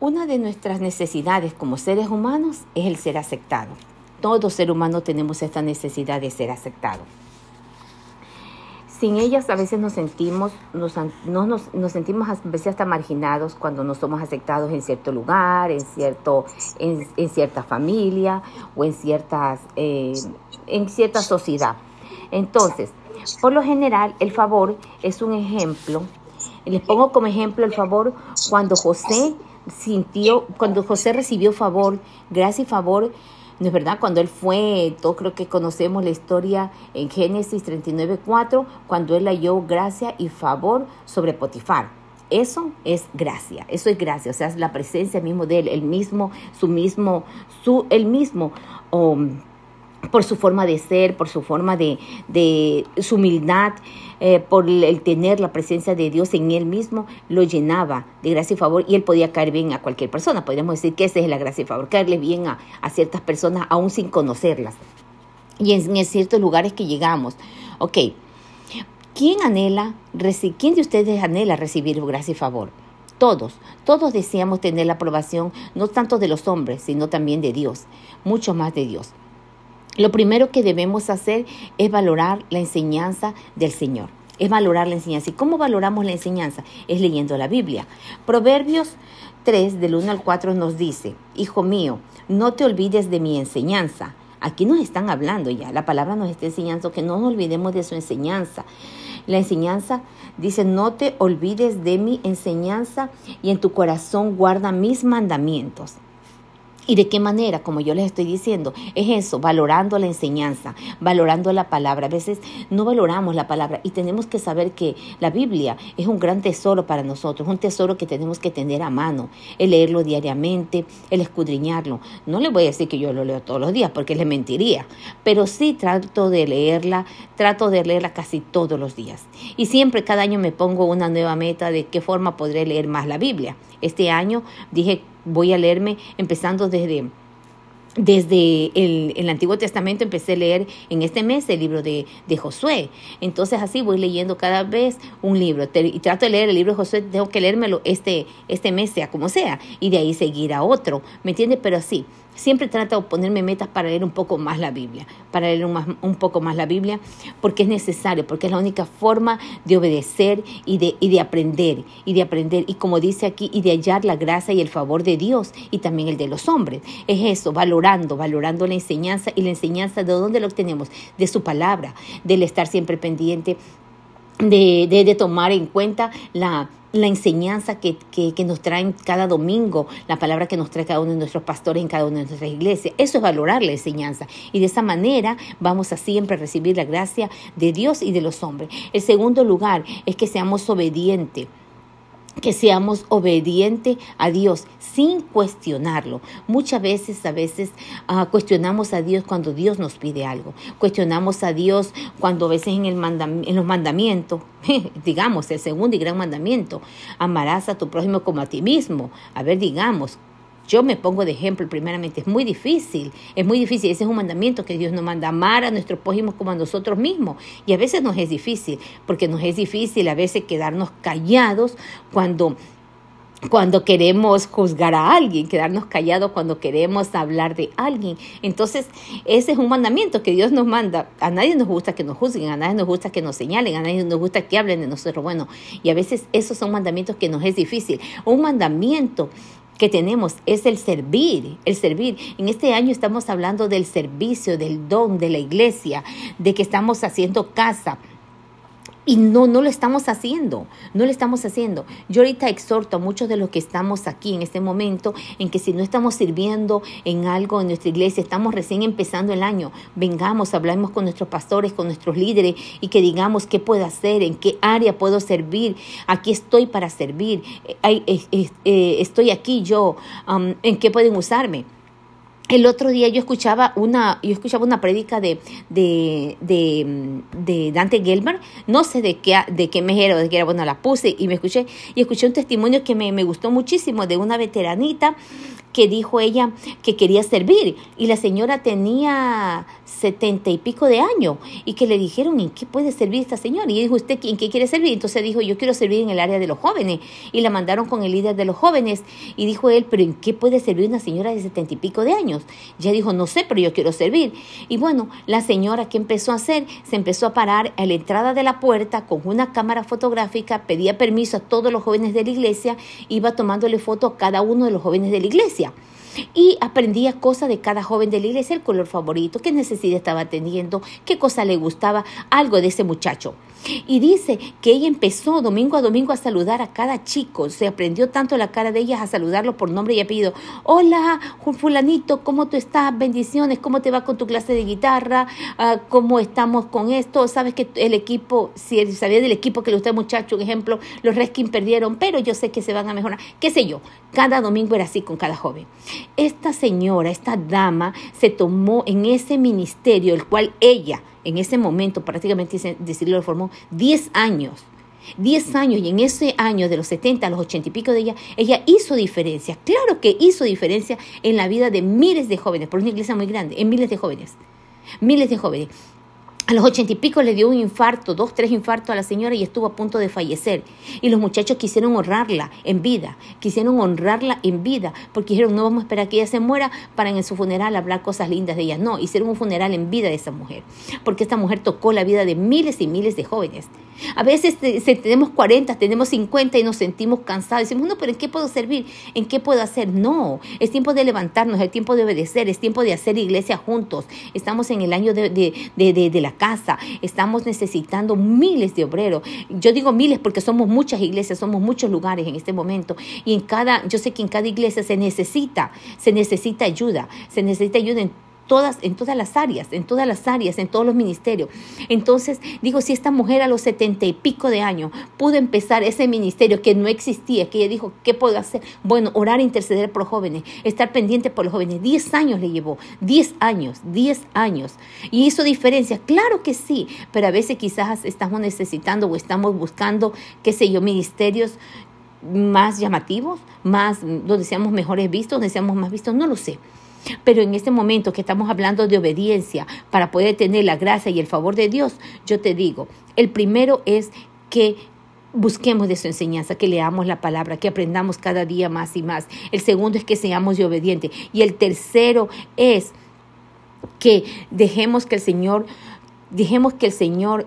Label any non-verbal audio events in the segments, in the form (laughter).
Una de nuestras necesidades como seres humanos es el ser aceptado. Todo ser humano tenemos esta necesidad de ser aceptado. Sin ellas a veces nos sentimos, nos, no nos, sentimos a veces hasta marginados cuando no somos aceptados en cierto lugar, en, cierto, en, en cierta familia o en, ciertas, eh, en cierta sociedad. Entonces, por lo general, el favor es un ejemplo. Les pongo como ejemplo el favor cuando José sintió, cuando José recibió favor, gracia y favor, ¿no es verdad? Cuando él fue, todo creo que conocemos la historia en Génesis 39.4, cuando él halló gracia y favor sobre Potifar. Eso es gracia, eso es gracia, o sea, es la presencia mismo de él, el mismo, su mismo, su, el mismo, um, por su forma de ser, por su forma de, de su humildad, eh, por el tener la presencia de Dios en él mismo, lo llenaba de gracia y favor y él podía caer bien a cualquier persona. Podríamos decir que esa es la gracia y favor, caerle bien a, a ciertas personas aún sin conocerlas. Y en, en ciertos lugares que llegamos. Ok, ¿quién anhela, quién de ustedes anhela recibir gracia y favor? Todos, todos deseamos tener la aprobación no tanto de los hombres, sino también de Dios, mucho más de Dios. Lo primero que debemos hacer es valorar la enseñanza del Señor. Es valorar la enseñanza. ¿Y cómo valoramos la enseñanza? Es leyendo la Biblia. Proverbios 3, del 1 al 4 nos dice, Hijo mío, no te olvides de mi enseñanza. Aquí nos están hablando ya, la palabra nos está enseñando que no nos olvidemos de su enseñanza. La enseñanza dice, no te olvides de mi enseñanza y en tu corazón guarda mis mandamientos. ¿Y de qué manera? Como yo les estoy diciendo, es eso, valorando la enseñanza, valorando la palabra. A veces no valoramos la palabra y tenemos que saber que la Biblia es un gran tesoro para nosotros, un tesoro que tenemos que tener a mano, el leerlo diariamente, el escudriñarlo. No le voy a decir que yo lo leo todos los días porque le mentiría, pero sí trato de leerla, trato de leerla casi todos los días. Y siempre cada año me pongo una nueva meta de qué forma podré leer más la Biblia. Este año dije voy a leerme empezando desde desde el, Antiguo Testamento empecé a leer en este mes el libro de, de, Josué. Entonces así voy leyendo cada vez un libro. y trato de leer el libro de Josué, tengo que leérmelo este, este mes, sea como sea, y de ahí seguir a otro. ¿Me entiendes? Pero así, Siempre trato de ponerme metas para leer un poco más la Biblia, para leer un, poco más la Biblia, porque es necesario, porque es la única forma de obedecer y de, y de aprender, y de aprender, y como dice aquí, y de hallar la gracia y el favor de Dios, y también el de los hombres. Es eso, valorando, valorando la enseñanza, y la enseñanza de dónde lo obtenemos, de su palabra, del estar siempre pendiente de, de, tomar en cuenta la, la enseñanza que, que, nos traen cada domingo, la palabra que nos trae cada uno de nuestros pastores en cada una de nuestras iglesias. Eso es valorar la enseñanza. Y de esa manera vamos a siempre recibir la gracia de Dios y de los hombres. El segundo lugar es que seamos obedientes que seamos obedientes a Dios sin cuestionarlo. Muchas veces, a veces, uh, cuestionamos a Dios cuando Dios nos pide algo. Cuestionamos a Dios cuando a veces en, el en los mandamientos, (laughs) digamos, el segundo y gran mandamiento, amarás a tu prójimo como a ti mismo. A ver, digamos, yo me pongo de ejemplo, primeramente, es muy difícil, es muy difícil, ese es un mandamiento que Dios nos manda, amar a nuestros prójimos como a nosotros mismos. Y a veces nos es difícil, porque nos es difícil a veces quedarnos callados cuando cuando queremos juzgar a alguien, quedarnos callados cuando queremos hablar de alguien. Entonces, ese es un mandamiento que Dios nos manda. A nadie nos gusta que nos juzguen, a nadie nos gusta que nos señalen, a nadie nos gusta que hablen de nosotros. Bueno, y a veces esos son mandamientos que nos es difícil. Un mandamiento que tenemos es el servir, el servir. En este año estamos hablando del servicio, del don de la iglesia, de que estamos haciendo casa, y no, no lo estamos haciendo, no lo estamos haciendo. Yo ahorita exhorto a muchos de los que estamos aquí en este momento en que si no estamos sirviendo en algo en nuestra iglesia, estamos recién empezando el año, vengamos, hablamos con nuestros pastores, con nuestros líderes y que digamos qué puedo hacer, en qué área puedo servir, aquí estoy para servir, eh, eh, estoy aquí yo, en qué pueden usarme el otro día yo escuchaba una, yo escuchaba una prédica de, de, de, de, Dante Gelbar, no sé de qué, de qué mes era, de qué era, bueno, la puse y me escuché, y escuché un testimonio que me, me gustó muchísimo de una veteranita que dijo ella que quería servir. Y la señora tenía setenta y pico de años. Y que le dijeron en qué puede servir esta señora y dijo usted en qué quiere servir entonces dijo yo quiero servir en el área de los jóvenes. Y la mandaron con el líder de los jóvenes. Y dijo él pero en qué puede servir una señora de setenta y pico de años ya dijo no sé pero yo quiero servir. Y bueno la señora que empezó a hacer se empezó a parar a la entrada de la puerta con una cámara fotográfica pedía permiso a todos los jóvenes de la iglesia iba tomándole foto a cada uno de los jóvenes de la iglesia y aprendía cosas de cada joven de la iglesia, el color favorito, qué necesidad estaba teniendo, qué cosa le gustaba, algo de ese muchacho. Y dice que ella empezó domingo a domingo a saludar a cada chico. Se aprendió tanto la cara de ellas a saludarlo por nombre y apellido. Hola, fulanito, ¿cómo tú estás? Bendiciones, ¿cómo te va con tu clase de guitarra? Ah, ¿Cómo estamos con esto? Sabes que el equipo, si sabía del equipo que le gusta muchacho, un ejemplo, los Redskins perdieron, pero yo sé que se van a mejorar. ¿Qué sé yo? Cada domingo era así con cada joven. Esta señora, esta dama, se tomó en ese ministerio, el cual ella, en ese momento, prácticamente decirlo, lo formó 10 años. 10 años y en ese año de los 70 a los 80 y pico de ella, ella hizo diferencia. Claro que hizo diferencia en la vida de miles de jóvenes, por una iglesia muy grande, en miles de jóvenes. Miles de jóvenes. A los ochenta y pico le dio un infarto, dos, tres infartos a la señora y estuvo a punto de fallecer. Y los muchachos quisieron honrarla en vida, quisieron honrarla en vida, porque dijeron, no vamos a esperar que ella se muera para en su funeral hablar cosas lindas de ella. No, hicieron un funeral en vida de esa mujer, porque esta mujer tocó la vida de miles y miles de jóvenes. A veces tenemos 40, tenemos 50 y nos sentimos cansados. Decimos, no, pero ¿en qué puedo servir? ¿En qué puedo hacer? No, es tiempo de levantarnos, es tiempo de obedecer, es tiempo de hacer iglesia juntos. Estamos en el año de, de, de, de la casa. Estamos necesitando miles de obreros. Yo digo miles porque somos muchas iglesias, somos muchos lugares en este momento. Y en cada, yo sé que en cada iglesia se necesita, se necesita ayuda, se necesita ayuda en todas, en todas las áreas, en todas las áreas, en todos los ministerios. Entonces, digo, si esta mujer a los setenta y pico de años pudo empezar ese ministerio que no existía, que ella dijo, ¿qué puedo hacer? Bueno, orar, interceder por jóvenes, estar pendiente por los jóvenes. Diez años le llevó, diez años, diez años. Y hizo diferencia, claro que sí, pero a veces quizás estamos necesitando o estamos buscando, qué sé yo, ministerios más llamativos, más donde seamos mejores vistos, donde seamos más vistos, no lo sé. Pero en este momento que estamos hablando de obediencia para poder tener la gracia y el favor de Dios, yo te digo, el primero es que busquemos de su enseñanza, que leamos la palabra, que aprendamos cada día más y más. El segundo es que seamos obedientes. Y el tercero es que dejemos que el Señor, dejemos que el Señor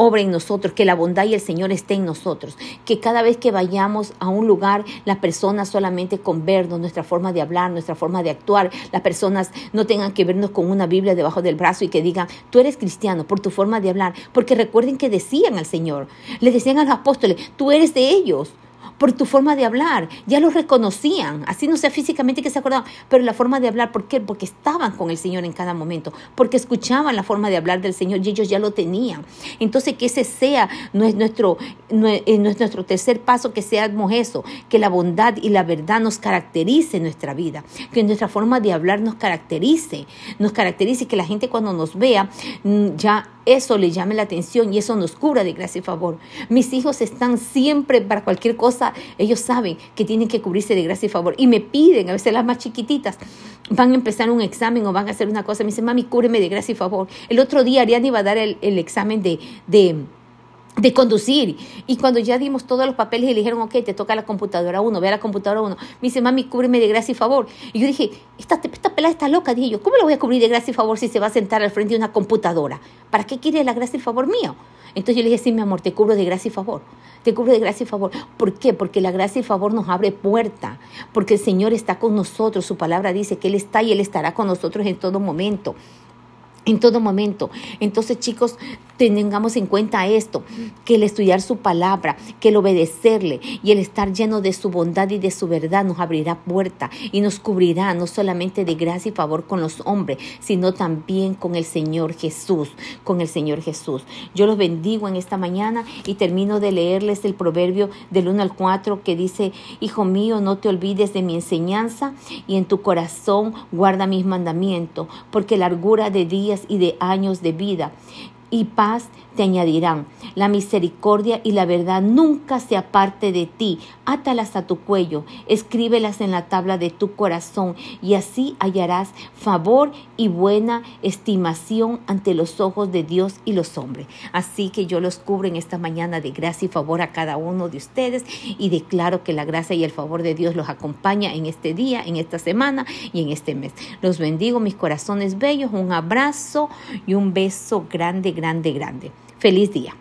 obra en nosotros, que la bondad y el Señor esté en nosotros, que cada vez que vayamos a un lugar, las personas solamente con vernos, nuestra forma de hablar, nuestra forma de actuar, las personas no tengan que vernos con una Biblia debajo del brazo y que digan, tú eres cristiano por tu forma de hablar, porque recuerden que decían al Señor, le decían a los apóstoles, tú eres de ellos por tu forma de hablar. Ya los reconocían, así no sea físicamente que se acordaban, pero la forma de hablar, ¿por qué? Porque estaban con el Señor en cada momento, porque escuchaban la forma de hablar del Señor y ellos ya lo tenían. Entonces, que ese sea nuestro, eh, nuestro tercer paso, que seamos eso, que la bondad y la verdad nos caracterice en nuestra vida, que nuestra forma de hablar nos caracterice, nos caracterice, que la gente cuando nos vea mm, ya eso le llame la atención y eso nos cubra de gracia y favor. Mis hijos están siempre para cualquier cosa, ellos saben que tienen que cubrirse de gracia y favor y me piden, a veces las más chiquititas, van a empezar un examen o van a hacer una cosa, me dicen, mami, cúbreme de gracia y favor. El otro día Ariane iba a dar el, examen de, de de conducir. Y cuando ya dimos todos los papeles y le dijeron, ok, te toca la computadora uno, ve a la computadora uno. Me dice, mami, cúbreme de gracia y favor. Y yo dije, esta, esta pelada está loca. Dije yo, ¿cómo le voy a cubrir de gracia y favor si se va a sentar al frente de una computadora? ¿Para qué quiere la gracia y favor mío? Entonces yo le dije, sí, mi amor, te cubro de gracia y favor. Te cubro de gracia y favor. ¿Por qué? Porque la gracia y favor nos abre puerta. Porque el Señor está con nosotros. Su palabra dice que Él está y Él estará con nosotros en todo momento en todo momento. Entonces, chicos, tengamos en cuenta esto, que el estudiar su palabra, que el obedecerle y el estar lleno de su bondad y de su verdad nos abrirá puerta y nos cubrirá no solamente de gracia y favor con los hombres, sino también con el Señor Jesús, con el Señor Jesús. Yo los bendigo en esta mañana y termino de leerles el proverbio del 1 al 4 que dice, Hijo mío, no te olvides de mi enseñanza y en tu corazón guarda mis mandamientos, porque largura de y de años de vida y paz te añadirán. La misericordia y la verdad nunca se aparte de ti. Átalas a tu cuello, escríbelas en la tabla de tu corazón y así hallarás favor y buena estimación ante los ojos de Dios y los hombres. Así que yo los cubro en esta mañana de gracia y favor a cada uno de ustedes y declaro que la gracia y el favor de Dios los acompaña en este día, en esta semana y en este mes. Los bendigo, mis corazones bellos, un abrazo y un beso grande, grande, grande. Feliz día.